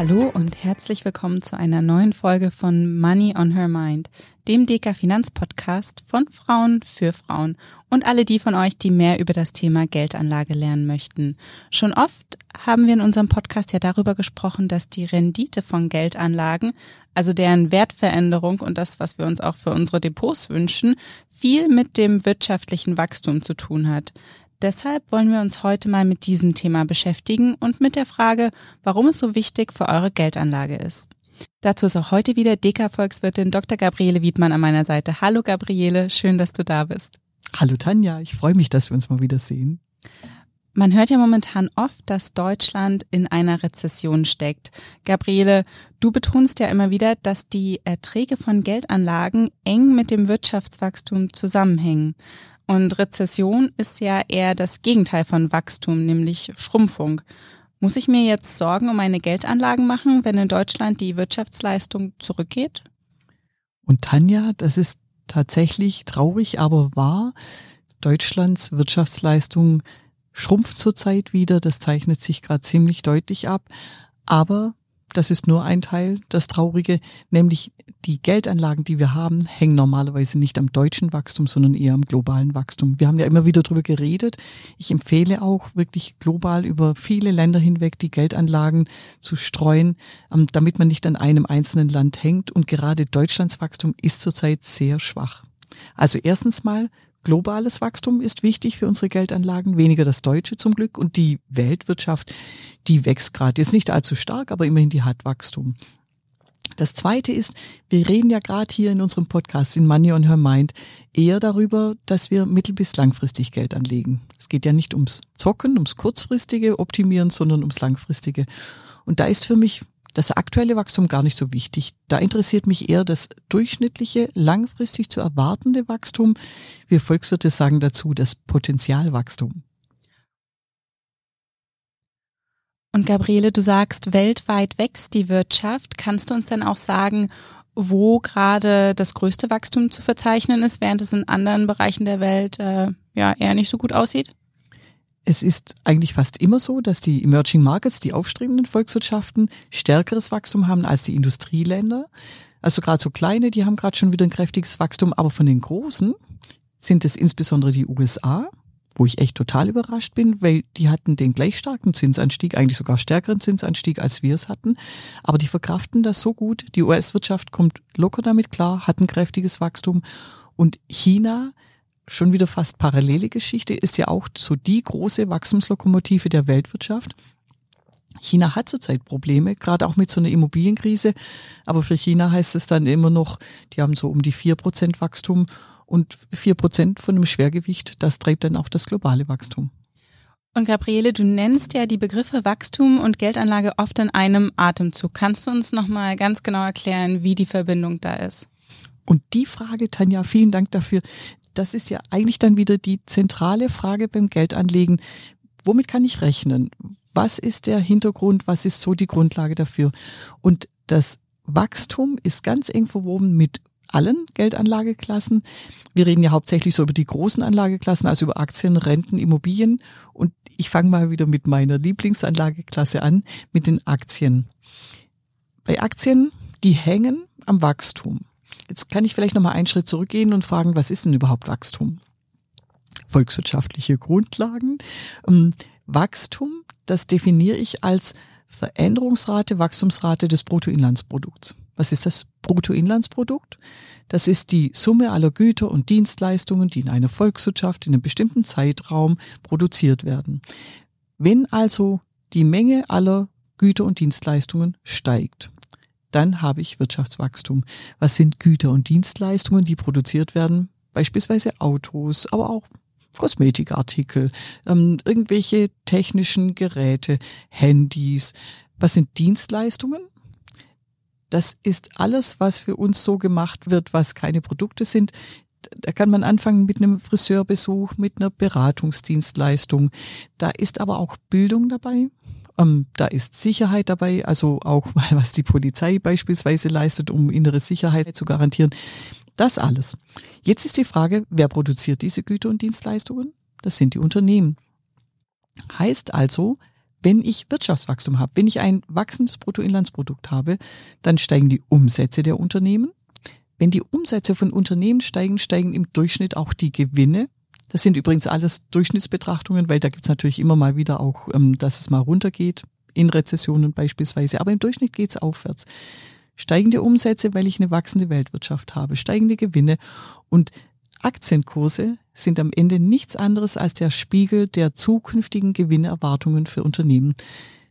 Hallo und herzlich willkommen zu einer neuen Folge von Money on Her Mind, dem DK Finanzpodcast von Frauen für Frauen und alle die von euch, die mehr über das Thema Geldanlage lernen möchten. Schon oft haben wir in unserem Podcast ja darüber gesprochen, dass die Rendite von Geldanlagen, also deren Wertveränderung und das, was wir uns auch für unsere Depots wünschen, viel mit dem wirtschaftlichen Wachstum zu tun hat. Deshalb wollen wir uns heute mal mit diesem Thema beschäftigen und mit der Frage, warum es so wichtig für eure Geldanlage ist. Dazu ist auch heute wieder DK-Volkswirtin Dr. Gabriele Wiedmann an meiner Seite. Hallo Gabriele, schön, dass du da bist. Hallo Tanja, ich freue mich, dass wir uns mal wieder sehen. Man hört ja momentan oft, dass Deutschland in einer Rezession steckt. Gabriele, du betonst ja immer wieder, dass die Erträge von Geldanlagen eng mit dem Wirtschaftswachstum zusammenhängen. Und Rezession ist ja eher das Gegenteil von Wachstum, nämlich Schrumpfung. Muss ich mir jetzt Sorgen um meine Geldanlagen machen, wenn in Deutschland die Wirtschaftsleistung zurückgeht? Und Tanja, das ist tatsächlich traurig, aber wahr. Deutschlands Wirtschaftsleistung schrumpft zurzeit wieder. Das zeichnet sich gerade ziemlich deutlich ab. Aber das ist nur ein Teil, das Traurige, nämlich die Geldanlagen, die wir haben, hängen normalerweise nicht am deutschen Wachstum, sondern eher am globalen Wachstum. Wir haben ja immer wieder darüber geredet. Ich empfehle auch wirklich global über viele Länder hinweg die Geldanlagen zu streuen, ähm, damit man nicht an einem einzelnen Land hängt. Und gerade Deutschlands Wachstum ist zurzeit sehr schwach. Also erstens mal globales Wachstum ist wichtig für unsere Geldanlagen, weniger das deutsche zum Glück. Und die Weltwirtschaft, die wächst gerade. Ist nicht allzu stark, aber immerhin die hat Wachstum. Das zweite ist, wir reden ja gerade hier in unserem Podcast in Money on Her Mind eher darüber, dass wir mittel- bis langfristig Geld anlegen. Es geht ja nicht ums Zocken, ums kurzfristige Optimieren, sondern ums langfristige. Und da ist für mich das aktuelle Wachstum gar nicht so wichtig. Da interessiert mich eher das durchschnittliche, langfristig zu erwartende Wachstum. Wir Volkswirte sagen dazu das Potenzialwachstum. Und Gabriele, du sagst, weltweit wächst die Wirtschaft. Kannst du uns dann auch sagen, wo gerade das größte Wachstum zu verzeichnen ist, während es in anderen Bereichen der Welt äh, ja eher nicht so gut aussieht? Es ist eigentlich fast immer so, dass die Emerging Markets, die aufstrebenden Volkswirtschaften, stärkeres Wachstum haben als die Industrieländer. Also gerade so kleine, die haben gerade schon wieder ein kräftiges Wachstum, aber von den großen sind es insbesondere die USA, wo ich echt total überrascht bin, weil die hatten den gleich starken Zinsanstieg, eigentlich sogar stärkeren Zinsanstieg, als wir es hatten. Aber die verkraften das so gut. Die US-Wirtschaft kommt locker damit klar, hat ein kräftiges Wachstum. Und China, schon wieder fast parallele Geschichte, ist ja auch so die große Wachstumslokomotive der Weltwirtschaft. China hat zurzeit Probleme, gerade auch mit so einer Immobilienkrise. Aber für China heißt es dann immer noch, die haben so um die vier Prozent Wachstum und vier Prozent von dem Schwergewicht, das treibt dann auch das globale Wachstum. Und Gabriele, du nennst ja die Begriffe Wachstum und Geldanlage oft in einem Atemzug. Kannst du uns nochmal ganz genau erklären, wie die Verbindung da ist? Und die Frage, Tanja, vielen Dank dafür. Das ist ja eigentlich dann wieder die zentrale Frage beim Geldanlegen. Womit kann ich rechnen? Was ist der Hintergrund? Was ist so die Grundlage dafür? Und das Wachstum ist ganz eng verwoben mit allen Geldanlageklassen. Wir reden ja hauptsächlich so über die großen Anlageklassen, also über Aktien, Renten, Immobilien. Und ich fange mal wieder mit meiner Lieblingsanlageklasse an, mit den Aktien. Bei Aktien, die hängen am Wachstum. Jetzt kann ich vielleicht nochmal einen Schritt zurückgehen und fragen, was ist denn überhaupt Wachstum? Volkswirtschaftliche Grundlagen. Ähm, Wachstum, das definiere ich als Veränderungsrate, Wachstumsrate des Bruttoinlandsprodukts. Was ist das Bruttoinlandsprodukt? Das ist die Summe aller Güter und Dienstleistungen, die in einer Volkswirtschaft in einem bestimmten Zeitraum produziert werden. Wenn also die Menge aller Güter und Dienstleistungen steigt, dann habe ich Wirtschaftswachstum. Was sind Güter und Dienstleistungen, die produziert werden? Beispielsweise Autos, aber auch Kosmetikartikel, ähm, irgendwelche technischen Geräte, Handys. Was sind Dienstleistungen? Das ist alles, was für uns so gemacht wird, was keine Produkte sind. Da kann man anfangen mit einem Friseurbesuch, mit einer Beratungsdienstleistung. Da ist aber auch Bildung dabei. Ähm, da ist Sicherheit dabei, also auch was die Polizei beispielsweise leistet, um innere Sicherheit zu garantieren. Das alles. Jetzt ist die Frage, wer produziert diese Güter und Dienstleistungen? Das sind die Unternehmen. Heißt also, wenn ich Wirtschaftswachstum habe, wenn ich ein wachsendes Bruttoinlandsprodukt habe, dann steigen die Umsätze der Unternehmen. Wenn die Umsätze von Unternehmen steigen, steigen im Durchschnitt auch die Gewinne. Das sind übrigens alles Durchschnittsbetrachtungen, weil da gibt's natürlich immer mal wieder auch, ähm, dass es mal runtergeht, in Rezessionen beispielsweise. Aber im Durchschnitt geht's aufwärts. Steigende Umsätze, weil ich eine wachsende Weltwirtschaft habe, steigende Gewinne und Aktienkurse sind am Ende nichts anderes als der Spiegel der zukünftigen Gewinnerwartungen für Unternehmen.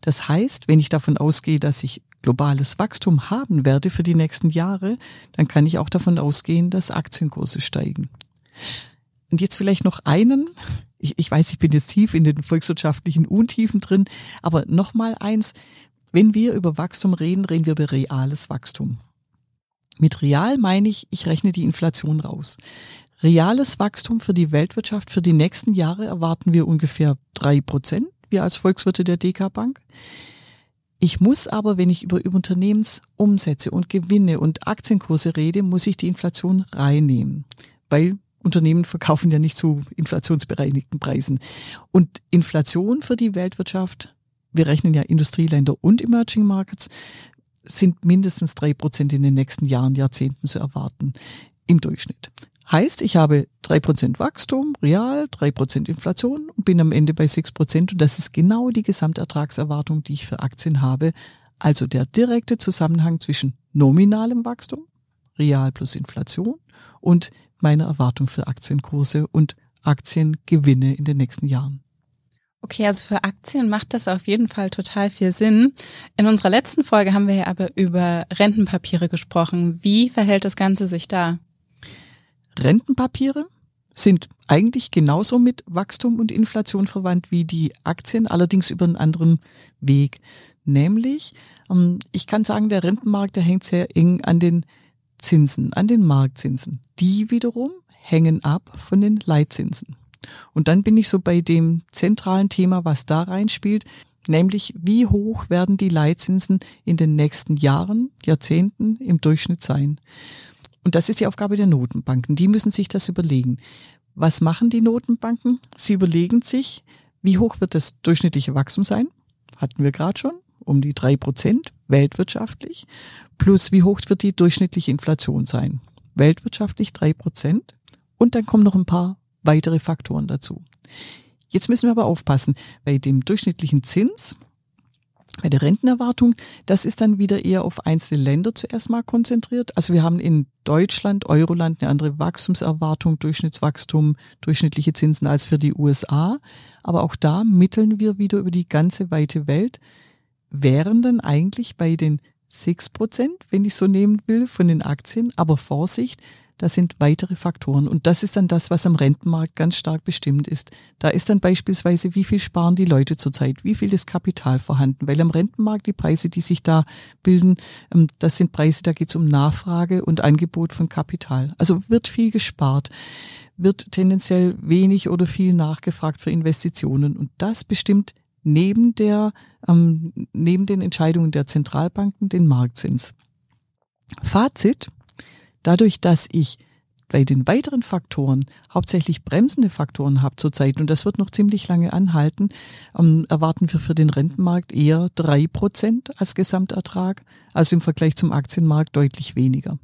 Das heißt, wenn ich davon ausgehe, dass ich globales Wachstum haben werde für die nächsten Jahre, dann kann ich auch davon ausgehen, dass Aktienkurse steigen. Und jetzt vielleicht noch einen. Ich, ich weiß, ich bin jetzt tief in den volkswirtschaftlichen Untiefen drin, aber noch mal eins. Wenn wir über Wachstum reden, reden wir über reales Wachstum. Mit real meine ich, ich rechne die Inflation raus. Reales Wachstum für die Weltwirtschaft für die nächsten Jahre erwarten wir ungefähr drei Prozent, wir als Volkswirte der DK Bank. Ich muss aber, wenn ich über Unternehmensumsätze und Gewinne und Aktienkurse rede, muss ich die Inflation reinnehmen, weil Unternehmen verkaufen ja nicht zu inflationsbereinigten Preisen. Und Inflation für die Weltwirtschaft, wir rechnen ja Industrieländer und Emerging Markets, sind mindestens drei Prozent in den nächsten Jahren, Jahrzehnten zu erwarten im Durchschnitt. Heißt, ich habe drei Prozent Wachstum, real, drei Prozent Inflation und bin am Ende bei sechs Prozent. Und das ist genau die Gesamtertragserwartung, die ich für Aktien habe. Also der direkte Zusammenhang zwischen nominalem Wachstum, real plus Inflation und meiner Erwartung für Aktienkurse und Aktiengewinne in den nächsten Jahren. Okay, also für Aktien macht das auf jeden Fall total viel Sinn. In unserer letzten Folge haben wir ja aber über Rentenpapiere gesprochen. Wie verhält das Ganze sich da? Rentenpapiere sind eigentlich genauso mit Wachstum und Inflation verwandt wie die Aktien, allerdings über einen anderen Weg. Nämlich, ähm, ich kann sagen, der Rentenmarkt, der hängt sehr eng an den Zinsen, an den Marktzinsen. Die wiederum hängen ab von den Leitzinsen. Und dann bin ich so bei dem zentralen Thema, was da reinspielt, nämlich wie hoch werden die Leitzinsen in den nächsten Jahren, Jahrzehnten im Durchschnitt sein. Und das ist die Aufgabe der Notenbanken. Die müssen sich das überlegen. Was machen die Notenbanken? Sie überlegen sich, wie hoch wird das durchschnittliche Wachstum sein? Hatten wir gerade schon, um die drei Prozent weltwirtschaftlich. Plus wie hoch wird die durchschnittliche Inflation sein? Weltwirtschaftlich drei Prozent. Und dann kommen noch ein paar weitere Faktoren dazu. Jetzt müssen wir aber aufpassen. Bei dem durchschnittlichen Zins bei der Rentenerwartung, das ist dann wieder eher auf einzelne Länder zuerst mal konzentriert. Also wir haben in Deutschland, Euroland eine andere Wachstumserwartung, Durchschnittswachstum, durchschnittliche Zinsen als für die USA. Aber auch da mitteln wir wieder über die ganze weite Welt, wären dann eigentlich bei den 6 Prozent, wenn ich so nehmen will, von den Aktien. Aber Vorsicht, das sind weitere Faktoren. Und das ist dann das, was am Rentenmarkt ganz stark bestimmt ist. Da ist dann beispielsweise, wie viel sparen die Leute zurzeit, wie viel ist Kapital vorhanden. Weil am Rentenmarkt die Preise, die sich da bilden, ähm, das sind Preise, da geht es um Nachfrage und Angebot von Kapital. Also wird viel gespart, wird tendenziell wenig oder viel nachgefragt für Investitionen. Und das bestimmt neben der, ähm, neben den Entscheidungen der Zentralbanken den Marktzins. Fazit, Dadurch, dass ich bei den weiteren Faktoren hauptsächlich bremsende Faktoren habe zurzeit, und das wird noch ziemlich lange anhalten, ähm, erwarten wir für den Rentenmarkt eher drei Prozent als Gesamtertrag, also im Vergleich zum Aktienmarkt deutlich weniger.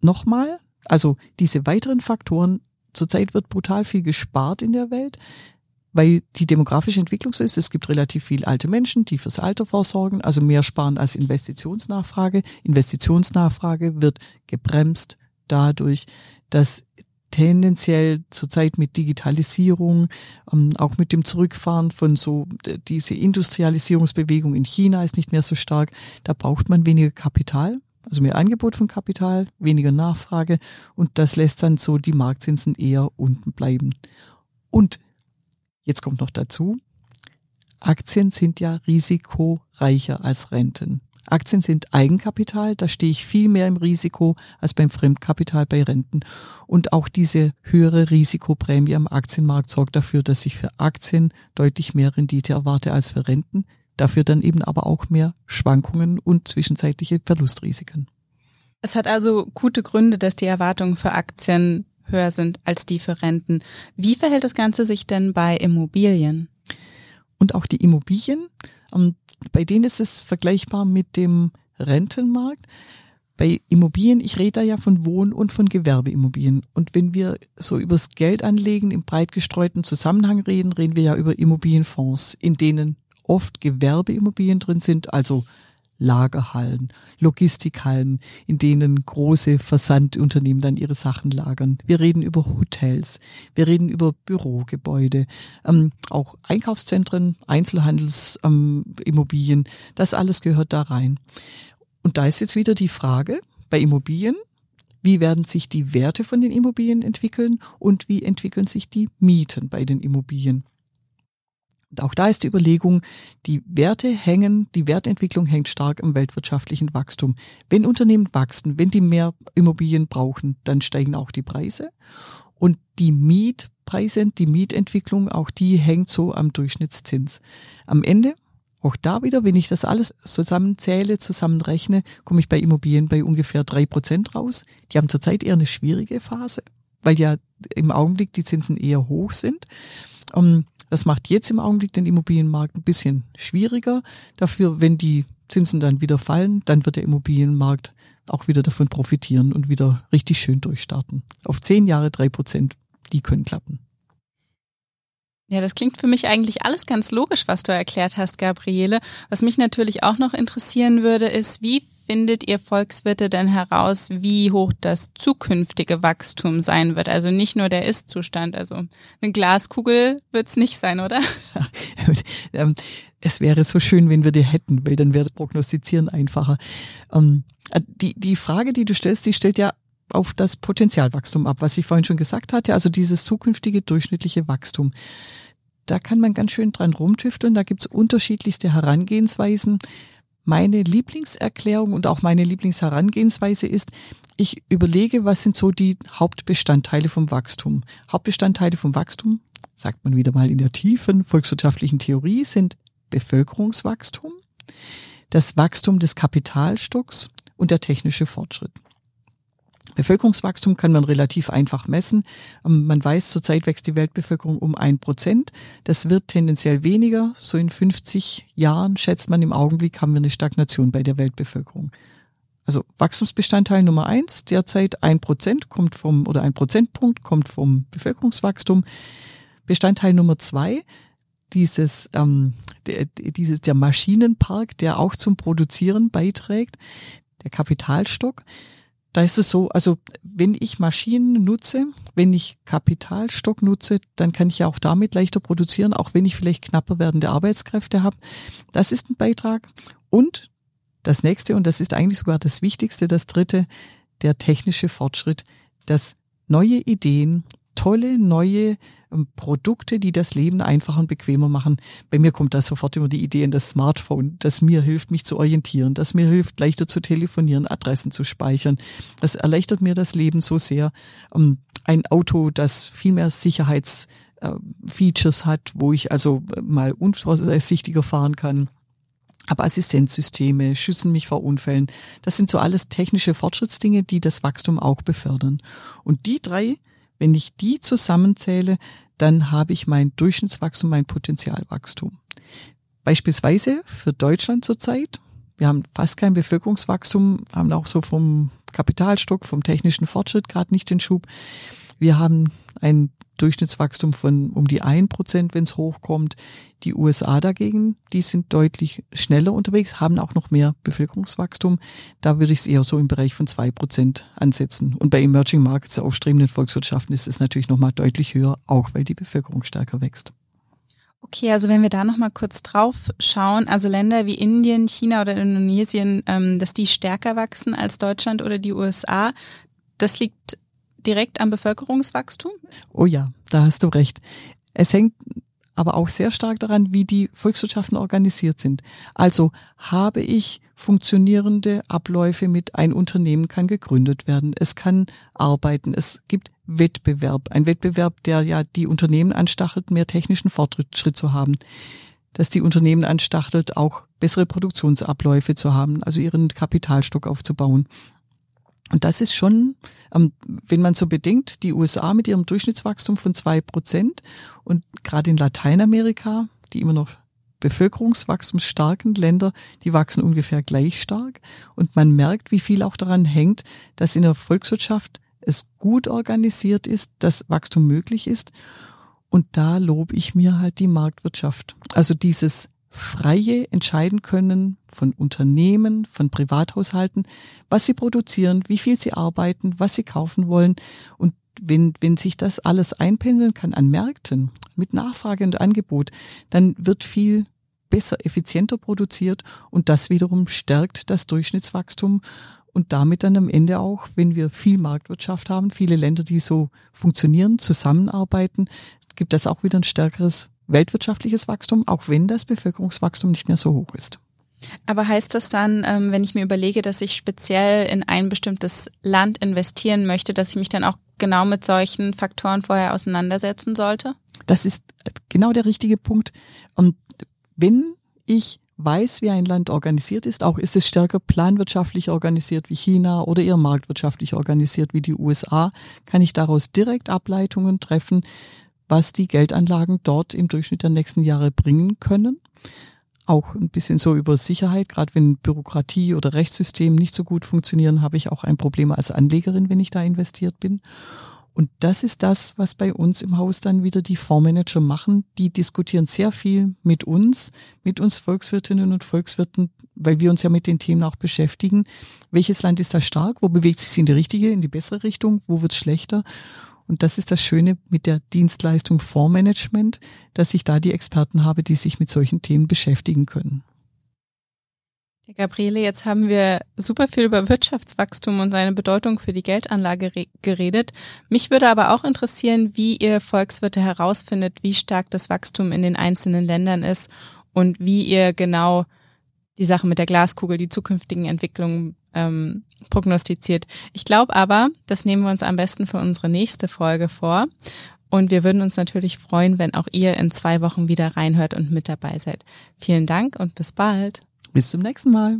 Nochmal, also diese weiteren Faktoren, zurzeit wird brutal viel gespart in der Welt weil die demografische Entwicklung so ist. Es gibt relativ viel alte Menschen, die fürs Alter vorsorgen, also mehr sparen als Investitionsnachfrage. Investitionsnachfrage wird gebremst dadurch, dass tendenziell zurzeit mit Digitalisierung, ähm, auch mit dem Zurückfahren von so, diese Industrialisierungsbewegung in China ist nicht mehr so stark. Da braucht man weniger Kapital, also mehr Angebot von Kapital, weniger Nachfrage und das lässt dann so die Marktzinsen eher unten bleiben. Und Jetzt kommt noch dazu, Aktien sind ja risikoreicher als Renten. Aktien sind Eigenkapital, da stehe ich viel mehr im Risiko als beim Fremdkapital bei Renten. Und auch diese höhere Risikoprämie am Aktienmarkt sorgt dafür, dass ich für Aktien deutlich mehr Rendite erwarte als für Renten. Dafür dann eben aber auch mehr Schwankungen und zwischenzeitliche Verlustrisiken. Es hat also gute Gründe, dass die Erwartungen für Aktien höher sind als die für Renten. Wie verhält das Ganze sich denn bei Immobilien? Und auch die Immobilien, ähm, bei denen ist es vergleichbar mit dem Rentenmarkt. Bei Immobilien, ich rede da ja von Wohn- und von Gewerbeimmobilien. Und wenn wir so übers Geldanlegen im breit gestreuten Zusammenhang reden, reden wir ja über Immobilienfonds, in denen oft Gewerbeimmobilien drin sind, also Lagerhallen, Logistikhallen, in denen große Versandunternehmen dann ihre Sachen lagern. Wir reden über Hotels, wir reden über Bürogebäude, ähm, auch Einkaufszentren, Einzelhandelsimmobilien, ähm, das alles gehört da rein. Und da ist jetzt wieder die Frage bei Immobilien, wie werden sich die Werte von den Immobilien entwickeln und wie entwickeln sich die Mieten bei den Immobilien. Auch da ist die Überlegung, die Werte hängen, die Wertentwicklung hängt stark am weltwirtschaftlichen Wachstum. Wenn Unternehmen wachsen, wenn die mehr Immobilien brauchen, dann steigen auch die Preise. Und die Mietpreise, die Mietentwicklung, auch die hängt so am Durchschnittszins. Am Ende, auch da wieder, wenn ich das alles zusammenzähle, zusammenrechne, komme ich bei Immobilien bei ungefähr drei Prozent raus. Die haben zurzeit eher eine schwierige Phase, weil ja im Augenblick die Zinsen eher hoch sind. Um, das macht jetzt im Augenblick den Immobilienmarkt ein bisschen schwieriger. Dafür, wenn die Zinsen dann wieder fallen, dann wird der Immobilienmarkt auch wieder davon profitieren und wieder richtig schön durchstarten. Auf zehn Jahre drei Prozent, die können klappen. Ja, das klingt für mich eigentlich alles ganz logisch, was du erklärt hast, Gabriele. Was mich natürlich auch noch interessieren würde, ist, wie findet ihr Volkswirte denn heraus, wie hoch das zukünftige Wachstum sein wird? Also nicht nur der Ist-Zustand, also eine Glaskugel wird es nicht sein, oder? Ähm, es wäre so schön, wenn wir die hätten, weil dann wäre das Prognostizieren einfacher. Ähm, die, die Frage, die du stellst, die stellt ja auf das Potenzialwachstum ab, was ich vorhin schon gesagt hatte, also dieses zukünftige durchschnittliche Wachstum. Da kann man ganz schön dran rumtüfteln, da gibt's unterschiedlichste Herangehensweisen. Meine Lieblingserklärung und auch meine Lieblingsherangehensweise ist, ich überlege, was sind so die Hauptbestandteile vom Wachstum. Hauptbestandteile vom Wachstum, sagt man wieder mal in der tiefen volkswirtschaftlichen Theorie, sind Bevölkerungswachstum, das Wachstum des Kapitalstocks und der technische Fortschritt. Bevölkerungswachstum kann man relativ einfach messen. Ähm, man weiß, zurzeit wächst die Weltbevölkerung um ein Prozent. Das wird tendenziell weniger. So in 50 Jahren schätzt man im Augenblick haben wir eine Stagnation bei der Weltbevölkerung. Also Wachstumsbestandteil Nummer eins, derzeit ein Prozent kommt vom, oder ein Prozentpunkt kommt vom Bevölkerungswachstum. Bestandteil Nummer zwei, dieses, ähm, der, dieses, der Maschinenpark, der auch zum Produzieren beiträgt, der Kapitalstock. Da ist es so, also wenn ich Maschinen nutze, wenn ich Kapitalstock nutze, dann kann ich ja auch damit leichter produzieren, auch wenn ich vielleicht knapper werdende Arbeitskräfte habe. Das ist ein Beitrag. Und das nächste, und das ist eigentlich sogar das Wichtigste, das dritte, der technische Fortschritt, dass neue Ideen, tolle neue ähm, Produkte, die das Leben einfacher und bequemer machen. Bei mir kommt da sofort immer die Idee in das Smartphone, das mir hilft, mich zu orientieren, das mir hilft, leichter zu telefonieren, Adressen zu speichern. Das erleichtert mir das Leben so sehr. Ähm, ein Auto, das viel mehr Sicherheitsfeatures hat, wo ich also mal unvorsichtiger fahren kann. Aber Assistenzsysteme schützen mich vor Unfällen. Das sind so alles technische Fortschrittsdinge, die das Wachstum auch befördern. Und die drei wenn ich die zusammenzähle, dann habe ich mein Durchschnittswachstum, mein Potenzialwachstum. Beispielsweise für Deutschland zurzeit. Wir haben fast kein Bevölkerungswachstum, haben auch so vom Kapitalstock, vom technischen Fortschritt gerade nicht den Schub. Wir haben ein Durchschnittswachstum von um die ein Prozent, wenn es hochkommt. Die USA dagegen, die sind deutlich schneller unterwegs, haben auch noch mehr Bevölkerungswachstum. Da würde ich es eher so im Bereich von zwei Prozent ansetzen. Und bei Emerging Markets, aufstrebenden Volkswirtschaften, ist es natürlich nochmal deutlich höher, auch weil die Bevölkerung stärker wächst. Okay, also wenn wir da nochmal kurz drauf schauen, also Länder wie Indien, China oder Indonesien, ähm, dass die stärker wachsen als Deutschland oder die USA, das liegt direkt am Bevölkerungswachstum? Oh ja, da hast du recht. Es hängt aber auch sehr stark daran, wie die Volkswirtschaften organisiert sind. Also habe ich funktionierende Abläufe mit ein Unternehmen kann gegründet werden, es kann arbeiten, es gibt Wettbewerb, ein Wettbewerb, der ja die Unternehmen anstachelt, mehr technischen Fortschritt zu haben, dass die Unternehmen anstachelt, auch bessere Produktionsabläufe zu haben, also ihren Kapitalstock aufzubauen. Und das ist schon, ähm, wenn man so bedenkt, die USA mit ihrem Durchschnittswachstum von zwei Prozent und gerade in Lateinamerika, die immer noch bevölkerungswachstumsstarken Länder, die wachsen ungefähr gleich stark. Und man merkt, wie viel auch daran hängt, dass in der Volkswirtschaft es gut organisiert ist, dass Wachstum möglich ist. Und da lobe ich mir halt die Marktwirtschaft. Also dieses freie entscheiden können von Unternehmen, von Privathaushalten, was sie produzieren, wie viel sie arbeiten, was sie kaufen wollen. Und wenn, wenn sich das alles einpendeln kann an Märkten mit Nachfrage und Angebot, dann wird viel besser, effizienter produziert und das wiederum stärkt das Durchschnittswachstum und damit dann am Ende auch, wenn wir viel Marktwirtschaft haben, viele Länder, die so funktionieren, zusammenarbeiten, gibt das auch wieder ein stärkeres weltwirtschaftliches Wachstum, auch wenn das Bevölkerungswachstum nicht mehr so hoch ist. Aber heißt das dann, ähm, wenn ich mir überlege, dass ich speziell in ein bestimmtes Land investieren möchte, dass ich mich dann auch genau mit solchen Faktoren vorher auseinandersetzen sollte? Das ist genau der richtige Punkt. Und wenn ich weiß, wie ein Land organisiert ist, auch ist es stärker planwirtschaftlich organisiert wie China oder eher marktwirtschaftlich organisiert wie die USA, kann ich daraus direkt Ableitungen treffen, was die Geldanlagen dort im Durchschnitt der nächsten Jahre bringen können. Auch ein bisschen so über Sicherheit, gerade wenn Bürokratie oder Rechtssystem nicht so gut funktionieren, habe ich auch ein Problem als Anlegerin, wenn ich da investiert bin. Und das ist das, was bei uns im Haus dann wieder die Fondsmanager machen. Die diskutieren sehr viel mit uns, mit uns Volkswirtinnen und Volkswirten, weil wir uns ja mit den Themen auch beschäftigen. Welches Land ist da stark? Wo bewegt sich in die richtige, in die bessere Richtung? Wo wird es schlechter? Und das ist das Schöne mit der Dienstleistung Fondsmanagement, dass ich da die Experten habe, die sich mit solchen Themen beschäftigen können. Ja, Gabriele, jetzt haben wir super viel über Wirtschaftswachstum und seine Bedeutung für die Geldanlage geredet. Mich würde aber auch interessieren, wie ihr Volkswirte herausfindet, wie stark das Wachstum in den einzelnen Ländern ist und wie ihr genau die Sache mit der Glaskugel, die zukünftigen Entwicklungen ähm, prognostiziert. Ich glaube aber, das nehmen wir uns am besten für unsere nächste Folge vor. Und wir würden uns natürlich freuen, wenn auch ihr in zwei Wochen wieder reinhört und mit dabei seid. Vielen Dank und bis bald. Bis zum nächsten Mal.